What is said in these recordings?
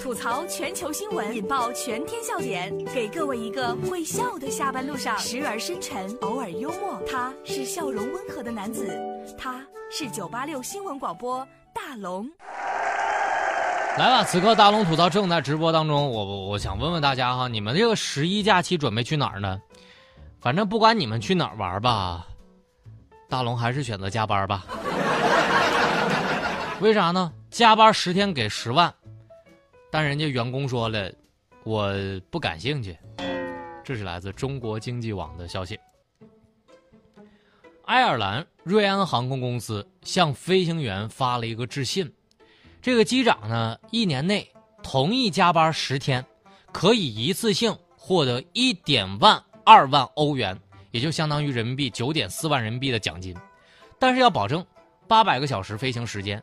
吐槽全球新闻，引爆全天笑点，给各位一个会笑的下班路上，时而深沉，偶尔幽默。他是笑容温和的男子，他是九八六新闻广播大龙。来吧，此刻大龙吐槽正在直播当中。我我想问问大家哈，你们这个十一假期准备去哪儿呢？反正不管你们去哪儿玩吧，大龙还是选择加班吧。为啥呢？加班十天给十万，但人家员工说了，我不感兴趣。这是来自中国经济网的消息。爱尔兰瑞安航空公司向飞行员发了一个致信。这个机长呢，一年内同意加班十天，可以一次性获得一点万二万欧元，也就相当于人民币九点四万人民币的奖金，但是要保证八百个小时飞行时间，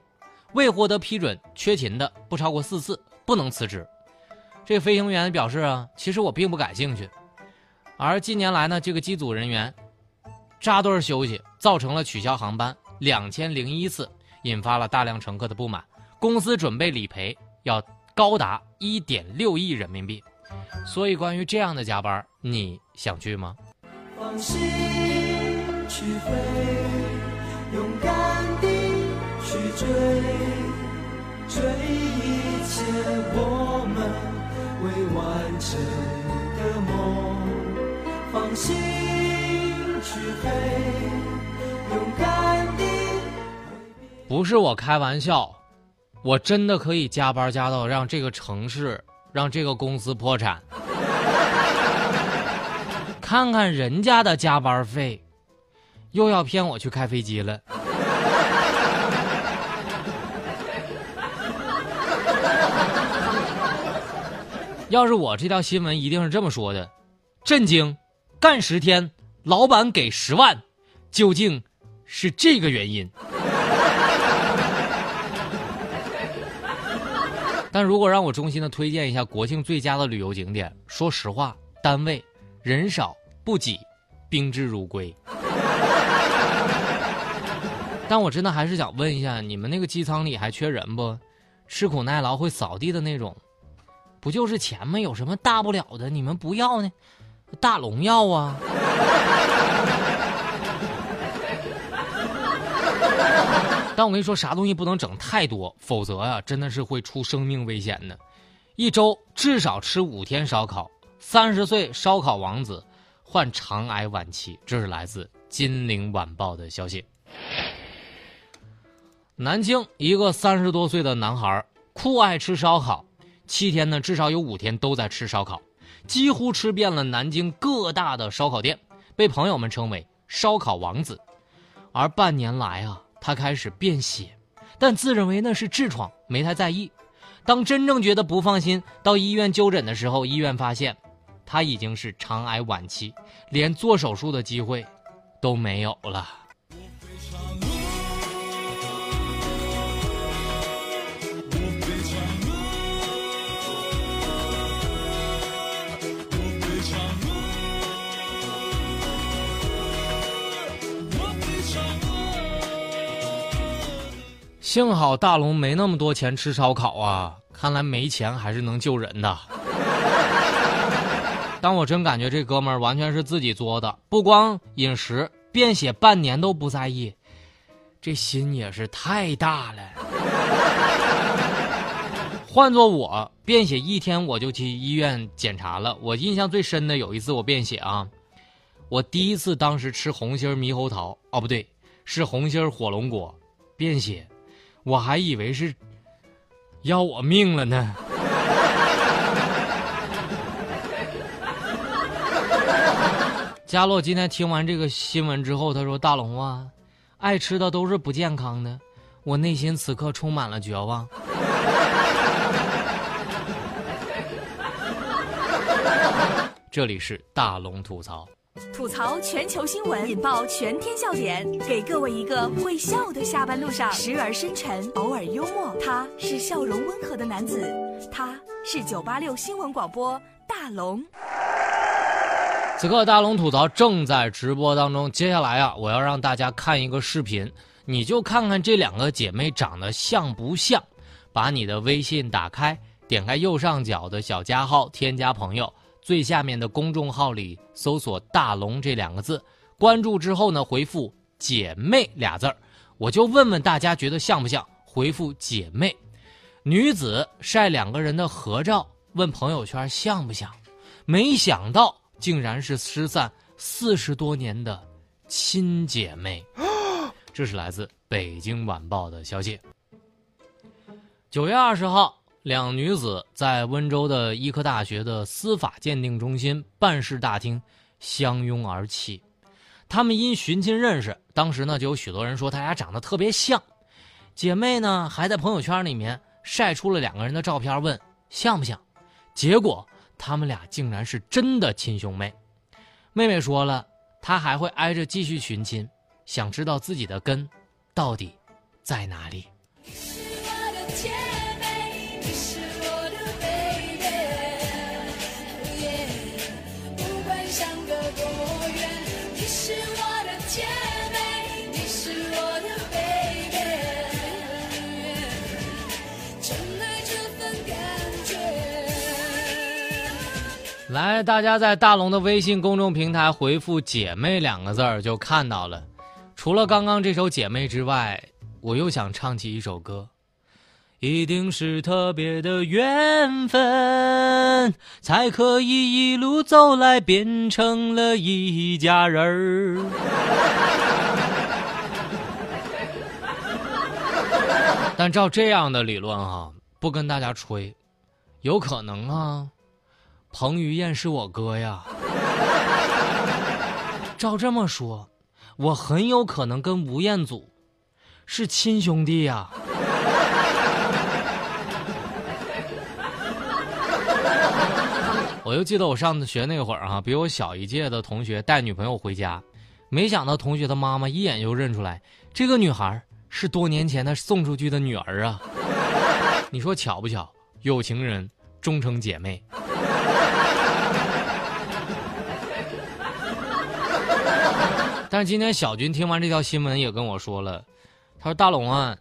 未获得批准缺勤的不超过四次，不能辞职。这飞行员表示啊，其实我并不感兴趣。而近年来呢，这个机组人员扎堆休息，造成了取消航班两千零一次，引发了大量乘客的不满。公司准备理赔要高达一点六亿人民币，所以关于这样的加班，你想去吗？放心去飞，勇敢地去追，追一切我们未完成的梦。放心去飞，勇敢地。不是我开玩笑。我真的可以加班加到让这个城市、让这个公司破产。看看人家的加班费，又要骗我去开飞机了。要是我这条新闻一定是这么说的：震惊，干十天，老板给十万，究竟是这个原因？但如果让我衷心的推荐一下国庆最佳的旅游景点，说实话，单位人少不挤，宾至如归。但我真的还是想问一下，你们那个机舱里还缺人不？吃苦耐劳会扫地的那种，不就是钱吗？有什么大不了的？你们不要呢？大龙要啊。但我跟你说，啥东西不能整太多，否则呀，真的是会出生命危险的。一周至少吃五天烧烤，三十岁烧烤王子患肠癌晚期。这是来自《金陵晚报》的消息。南京一个三十多岁的男孩酷爱吃烧烤，七天呢至少有五天都在吃烧烤，几乎吃遍了南京各大的烧烤店，被朋友们称为“烧烤王子”。而半年来啊。他开始便血，但自认为那是痔疮，没太在意。当真正觉得不放心，到医院就诊的时候，医院发现他已经是肠癌晚期，连做手术的机会都没有了。幸好大龙没那么多钱吃烧烤啊！看来没钱还是能救人的。但我真感觉这哥们儿完全是自己作的，不光饮食便血半年都不在意，这心也是太大了。换做我便血一天我就去医院检查了。我印象最深的有一次我便血啊，我第一次当时吃红心猕猴桃哦不对，是红心火龙果便血。我还以为是要我命了呢。佳洛今天听完这个新闻之后，他说：“大龙啊，爱吃的都是不健康的。”我内心此刻充满了绝望。这里是大龙吐槽。吐槽全球新闻，引爆全天笑点，给各位一个会笑的下班路上，时而深沉，偶尔幽默。他是笑容温和的男子，他是九八六新闻广播大龙。此刻大龙吐槽正在直播当中，接下来啊，我要让大家看一个视频，你就看看这两个姐妹长得像不像。把你的微信打开，点开右上角的小加号，添加朋友，最下面的公众号里搜索“大龙”这两个字，关注之后呢，回复“姐妹”俩字儿，我就问问大家觉得像不像？回复“姐妹”，女子晒两个人的合照，问朋友圈像不像？没想到竟然是失散四十多年的亲姐妹。这是来自《北京晚报》的消息。九月二十号。两女子在温州的医科大学的司法鉴定中心办事大厅相拥而泣，他们因寻亲认识，当时呢就有许多人说他俩长得特别像，姐妹呢还在朋友圈里面晒出了两个人的照片，问像不像？结果他们俩竟然是真的亲兄妹。妹妹说了，她还会挨着继续寻亲，想知道自己的根到底在哪里。来，大家在大龙的微信公众平台回复“姐妹”两个字儿，就看到了。除了刚刚这首《姐妹》之外，我又想唱起一首歌。一定是特别的缘分，才可以一路走来变成了一家人儿。但照这样的理论哈，不跟大家吹，有可能啊。彭于晏是我哥呀，照这么说，我很有可能跟吴彦祖是亲兄弟呀。我就记得我上学那会儿哈，比我小一届的同学带女朋友回家，没想到同学的妈妈一眼就认出来，这个女孩是多年前他送出去的女儿啊。你说巧不巧？有情人终成姐妹。但是今天小军听完这条新闻也跟我说了，他说：“大龙啊，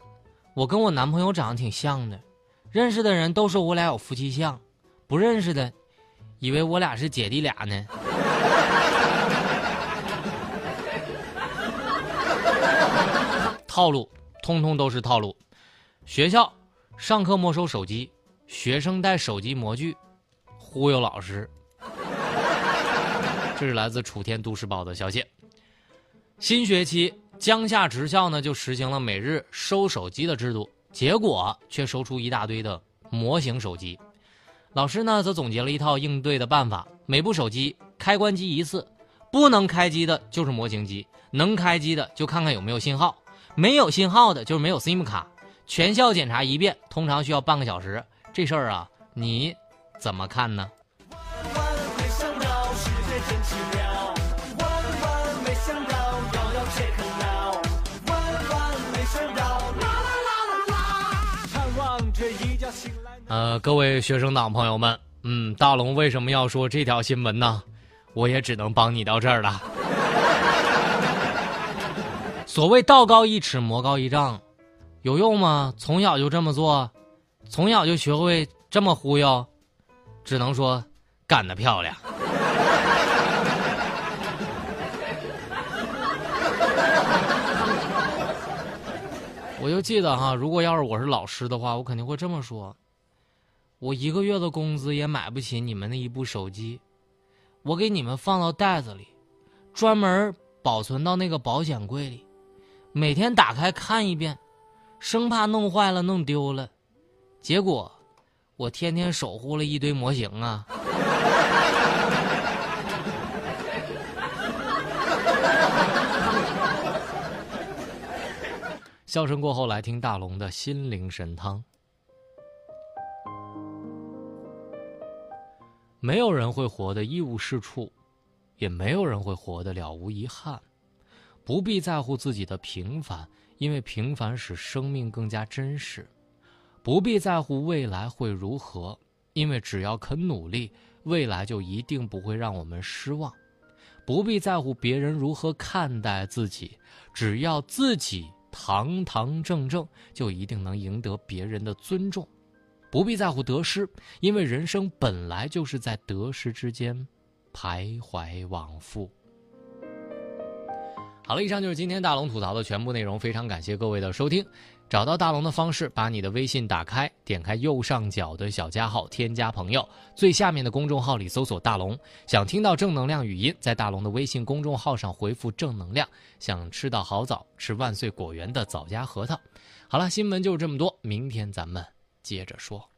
我跟我男朋友长得挺像的，认识的人都说我俩有夫妻相，不认识的，以为我俩是姐弟俩呢。”套路，通通都是套路。学校上课没收手机，学生带手机模具忽悠老师。这是来自楚天都市报的消息。新学期，江夏职校呢就实行了每日收手机的制度，结果却收出一大堆的模型手机。老师呢则总结了一套应对的办法：每部手机开关机一次，不能开机的就是模型机，能开机的就看看有没有信号，没有信号的就是没有 SIM 卡。全校检查一遍，通常需要半个小时。这事儿啊，你怎么看呢？呃，各位学生党朋友们，嗯，大龙为什么要说这条新闻呢？我也只能帮你到这儿了。所谓道高一尺，魔高一丈，有用吗？从小就这么做，从小就学会这么忽悠，只能说干得漂亮。我就记得哈，如果要是我是老师的话，我肯定会这么说。我一个月的工资也买不起你们那一部手机，我给你们放到袋子里，专门保存到那个保险柜里，每天打开看一遍，生怕弄坏了、弄丢了。结果，我天天守护了一堆模型啊！笑声过后，来听大龙的心灵神汤。没有人会活得一无是处，也没有人会活得了无遗憾。不必在乎自己的平凡，因为平凡使生命更加真实；不必在乎未来会如何，因为只要肯努力，未来就一定不会让我们失望；不必在乎别人如何看待自己，只要自己堂堂正正，就一定能赢得别人的尊重。不必在乎得失，因为人生本来就是在得失之间徘徊往复。好了，以上就是今天大龙吐槽的全部内容，非常感谢各位的收听。找到大龙的方式，把你的微信打开，点开右上角的小加号，添加朋友，最下面的公众号里搜索大龙。想听到正能量语音，在大龙的微信公众号上回复正能量。想吃到好枣，吃万岁果园的枣夹核桃。好了，新闻就是这么多，明天咱们接着说。